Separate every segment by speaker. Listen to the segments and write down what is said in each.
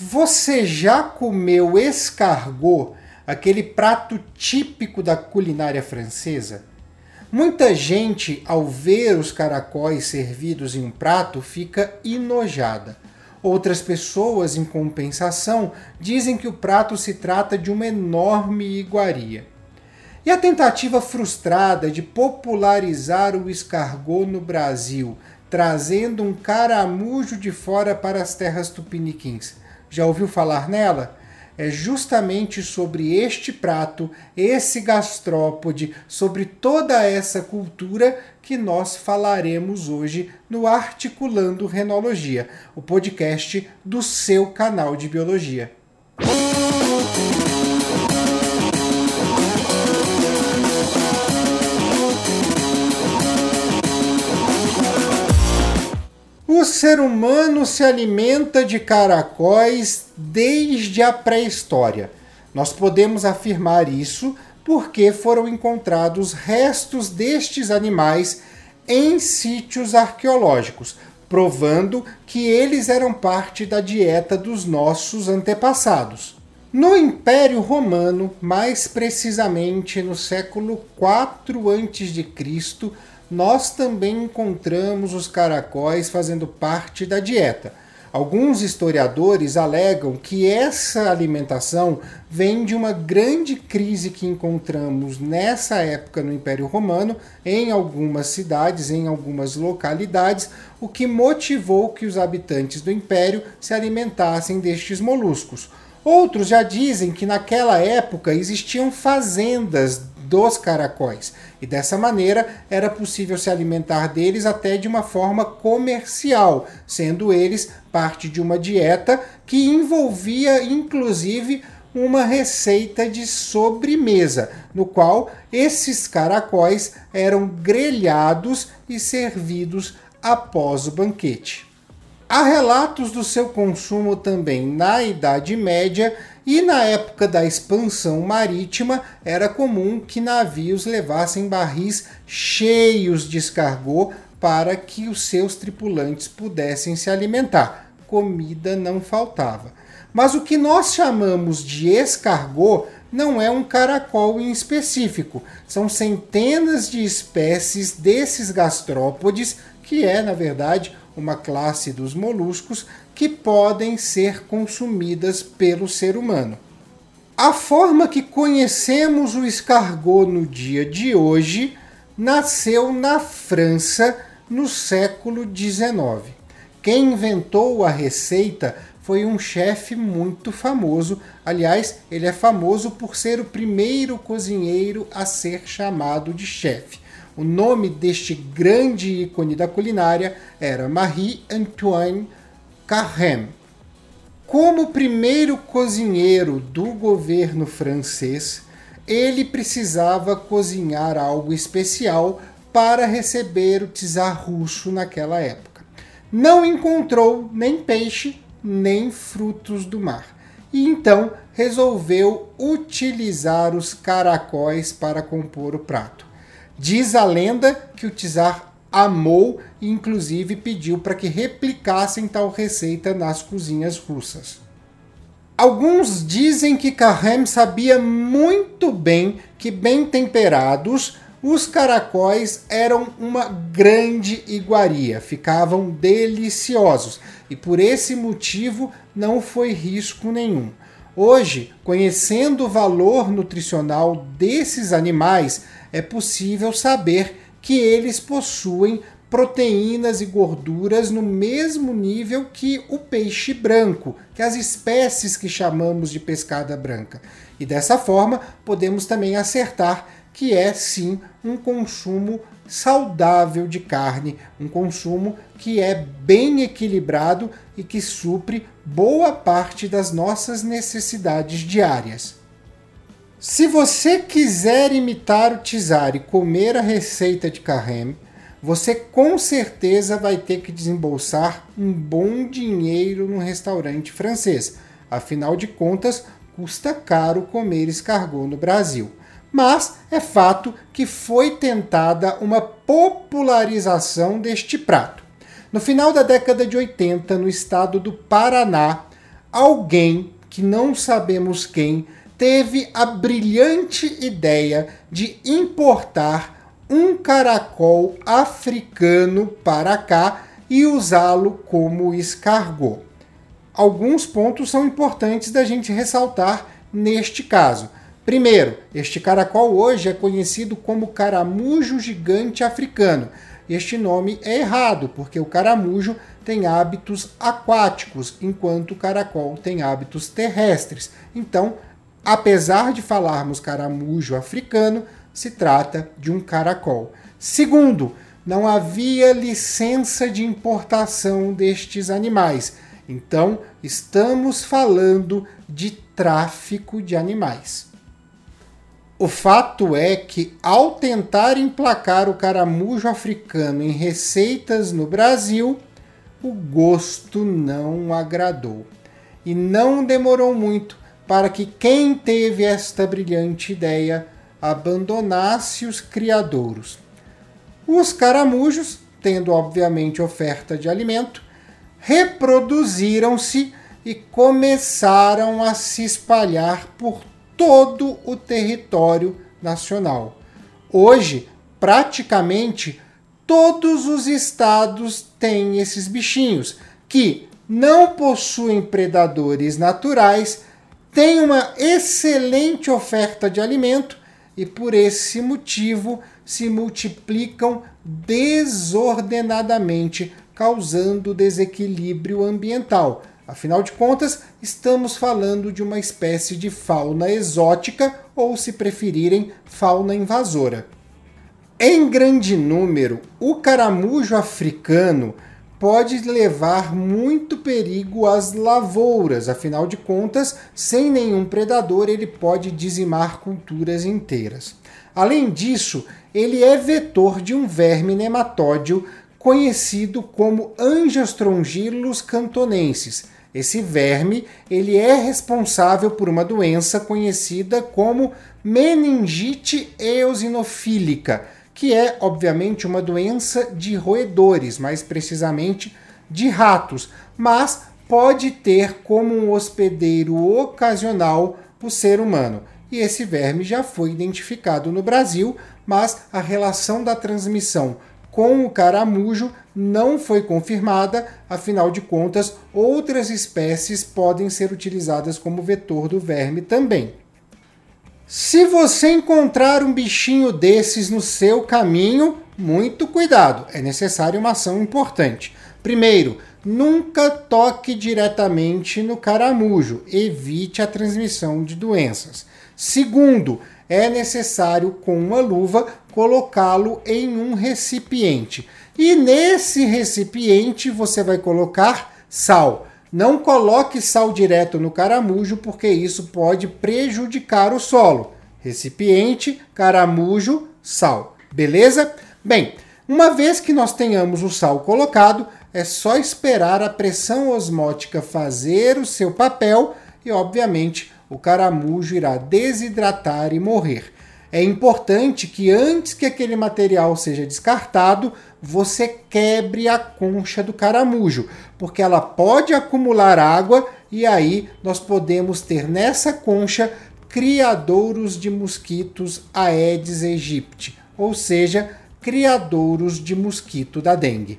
Speaker 1: Você já comeu escargot, aquele prato típico da culinária francesa? Muita gente, ao ver os caracóis servidos em um prato, fica enojada. Outras pessoas, em compensação, dizem que o prato se trata de uma enorme iguaria. E a tentativa frustrada de popularizar o escargot no Brasil, trazendo um caramujo de fora para as terras tupiniquins, já ouviu falar nela? É justamente sobre este prato, esse gastrópode, sobre toda essa cultura que nós falaremos hoje no Articulando Renologia, o podcast do seu canal de biologia. O ser humano se alimenta de caracóis desde a pré-história. Nós podemos afirmar isso porque foram encontrados restos destes animais em sítios arqueológicos, provando que eles eram parte da dieta dos nossos antepassados. No Império Romano, mais precisamente no século IV a.C., nós também encontramos os caracóis fazendo parte da dieta. Alguns historiadores alegam que essa alimentação vem de uma grande crise que encontramos nessa época no Império Romano, em algumas cidades, em algumas localidades, o que motivou que os habitantes do império se alimentassem destes moluscos. Outros já dizem que naquela época existiam fazendas dos caracóis. E dessa maneira era possível se alimentar deles até de uma forma comercial, sendo eles parte de uma dieta que envolvia inclusive uma receita de sobremesa, no qual esses caracóis eram grelhados e servidos após o banquete. Há relatos do seu consumo também na Idade Média e na época da expansão marítima era comum que navios levassem barris cheios de escargot para que os seus tripulantes pudessem se alimentar. Comida não faltava. Mas o que nós chamamos de escargot não é um caracol em específico, são centenas de espécies desses gastrópodes, que é, na verdade, uma classe dos moluscos que podem ser consumidas pelo ser humano. A forma que conhecemos o escargot no dia de hoje nasceu na França no século XIX. Quem inventou a receita foi um chefe muito famoso. Aliás, ele é famoso por ser o primeiro cozinheiro a ser chamado de chefe. O nome deste grande ícone da culinária era Marie-Antoine Carême. Como primeiro cozinheiro do governo francês, ele precisava cozinhar algo especial para receber o czar russo naquela época. Não encontrou nem peixe, nem frutos do mar. E então resolveu utilizar os caracóis para compor o prato. Diz a lenda que o czar amou e inclusive pediu para que replicassem tal receita nas cozinhas russas. Alguns dizem que Carême sabia muito bem que, bem temperados, os caracóis eram uma grande iguaria, ficavam deliciosos e por esse motivo não foi risco nenhum. Hoje, conhecendo o valor nutricional desses animais, é possível saber que eles possuem proteínas e gorduras no mesmo nível que o peixe branco, que as espécies que chamamos de pescada branca. E dessa forma, podemos também acertar que é sim um consumo saudável de carne, um consumo que é bem equilibrado e que supre boa parte das nossas necessidades diárias. Se você quiser imitar o Tizar e comer a receita de Carême, você com certeza vai ter que desembolsar um bom dinheiro no restaurante francês. Afinal de contas, custa caro comer escargot no Brasil. Mas é fato que foi tentada uma popularização deste prato. No final da década de 80, no estado do Paraná, alguém que não sabemos quem teve a brilhante ideia de importar um caracol africano para cá e usá-lo como escargot. Alguns pontos são importantes da gente ressaltar neste caso. Primeiro, este caracol hoje é conhecido como caramujo gigante africano. Este nome é errado, porque o caramujo tem hábitos aquáticos, enquanto o caracol tem hábitos terrestres. Então, apesar de falarmos caramujo africano, se trata de um caracol. Segundo, não havia licença de importação destes animais. Então, estamos falando de tráfico de animais. O fato é que, ao tentar emplacar o caramujo africano em receitas no Brasil, o gosto não agradou. E não demorou muito para que quem teve esta brilhante ideia abandonasse os criadouros. Os caramujos, tendo obviamente oferta de alimento, reproduziram-se e começaram a se espalhar por todo o território nacional. Hoje, praticamente todos os estados têm esses bichinhos que não possuem predadores naturais, têm uma excelente oferta de alimento e por esse motivo se multiplicam desordenadamente, causando desequilíbrio ambiental. Afinal de contas, estamos falando de uma espécie de fauna exótica ou, se preferirem, fauna invasora. Em grande número, o caramujo africano pode levar muito perigo às lavouras, afinal de contas, sem nenhum predador, ele pode dizimar culturas inteiras. Além disso, ele é vetor de um verme nematódio conhecido como Angiostrongylos cantonensis. Esse verme ele é responsável por uma doença conhecida como meningite eosinofílica, que é obviamente uma doença de roedores, mais precisamente de ratos, mas pode ter como um hospedeiro ocasional o ser humano. E esse verme já foi identificado no Brasil, mas a relação da transmissão com o caramujo não foi confirmada, afinal de contas, outras espécies podem ser utilizadas como vetor do verme também. Se você encontrar um bichinho desses no seu caminho, muito cuidado, é necessária uma ação importante. Primeiro, nunca toque diretamente no caramujo, evite a transmissão de doenças. Segundo, é necessário, com uma luva, colocá-lo em um recipiente. E nesse recipiente você vai colocar sal. Não coloque sal direto no caramujo, porque isso pode prejudicar o solo. Recipiente, caramujo, sal. Beleza? Bem, uma vez que nós tenhamos o sal colocado, é só esperar a pressão osmótica fazer o seu papel e, obviamente, o caramujo irá desidratar e morrer. É importante que antes que aquele material seja descartado, você quebre a concha do caramujo, porque ela pode acumular água e aí nós podemos ter nessa concha criadouros de mosquitos Aedes aegypti, ou seja, criadouros de mosquito da dengue.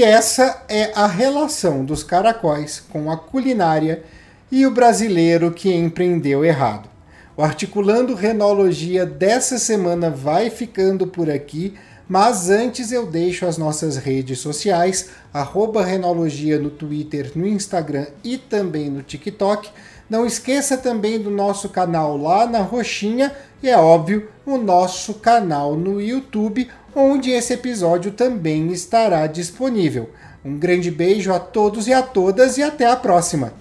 Speaker 1: E essa é a relação dos caracóis com a culinária e o brasileiro que empreendeu errado. O Articulando Renologia dessa semana vai ficando por aqui, mas antes eu deixo as nossas redes sociais, Renologia no Twitter, no Instagram e também no TikTok. Não esqueça também do nosso canal lá na Roxinha e, é óbvio, o nosso canal no YouTube, onde esse episódio também estará disponível. Um grande beijo a todos e a todas e até a próxima!